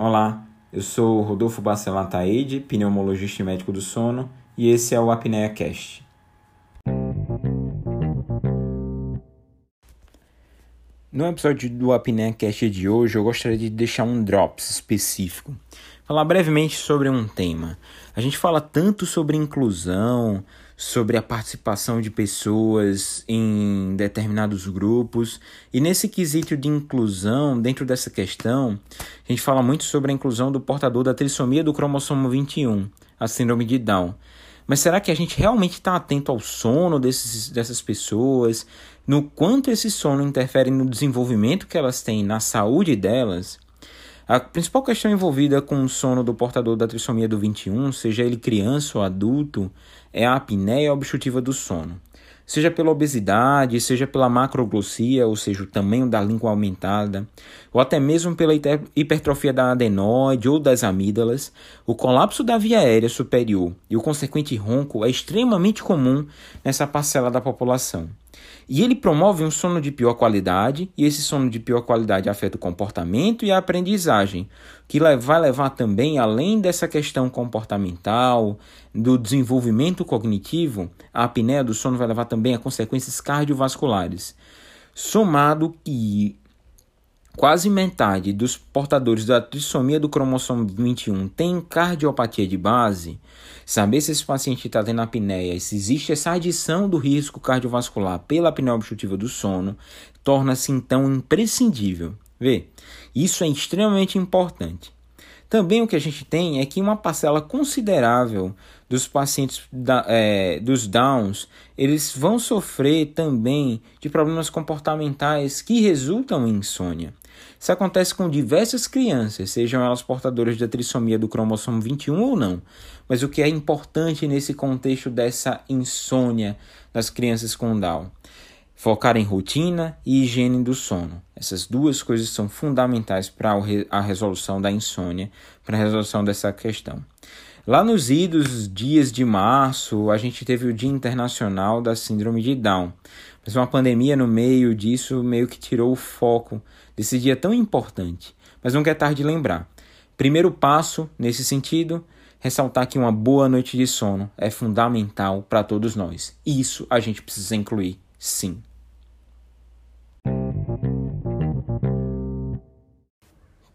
Olá, eu sou Rodolfo Bacelar Taide, pneumologista e médico do sono, e esse é o Apneia Cast. No episódio do Apneia Cast de hoje, eu gostaria de deixar um drops específico. Falar brevemente sobre um tema. A gente fala tanto sobre inclusão, sobre a participação de pessoas em determinados grupos. E nesse quesito de inclusão, dentro dessa questão, a gente fala muito sobre a inclusão do portador da trissomia do cromossomo 21, a síndrome de Down. Mas será que a gente realmente está atento ao sono desses, dessas pessoas? No quanto esse sono interfere no desenvolvimento que elas têm, na saúde delas? A principal questão envolvida com o sono do portador da trissomia do 21, seja ele criança ou adulto, é a apneia obstrutiva do sono. Seja pela obesidade, seja pela macroglossia, ou seja, o tamanho da língua aumentada, ou até mesmo pela hipertrofia da adenoide ou das amígdalas, o colapso da via aérea superior e o consequente ronco é extremamente comum nessa parcela da população. E ele promove um sono de pior qualidade, e esse sono de pior qualidade afeta o comportamento e a aprendizagem, que vai levar também, além dessa questão comportamental, do desenvolvimento cognitivo, a apneia do sono vai levar também a consequências cardiovasculares. Somado que Quase metade dos portadores da trissomia do cromossomo 21 tem cardiopatia de base. Saber se esse paciente está tendo apneia e se existe essa adição do risco cardiovascular pela apneia obstrutiva do sono torna-se então imprescindível. Vê, isso é extremamente importante. Também o que a gente tem é que uma parcela considerável dos pacientes da, é, dos Downs eles vão sofrer também de problemas comportamentais que resultam em insônia. Isso acontece com diversas crianças, sejam elas portadoras da trissomia do cromossomo 21 ou não. Mas o que é importante nesse contexto dessa insônia das crianças com Down? Focar em rotina e higiene do sono. Essas duas coisas são fundamentais para a resolução da insônia, para a resolução dessa questão. Lá nos idos dias de março, a gente teve o Dia Internacional da Síndrome de Down. Mas uma pandemia no meio disso meio que tirou o foco desse dia tão importante. Mas não quer tarde de lembrar. Primeiro passo nesse sentido, ressaltar que uma boa noite de sono é fundamental para todos nós. Isso a gente precisa incluir, sim.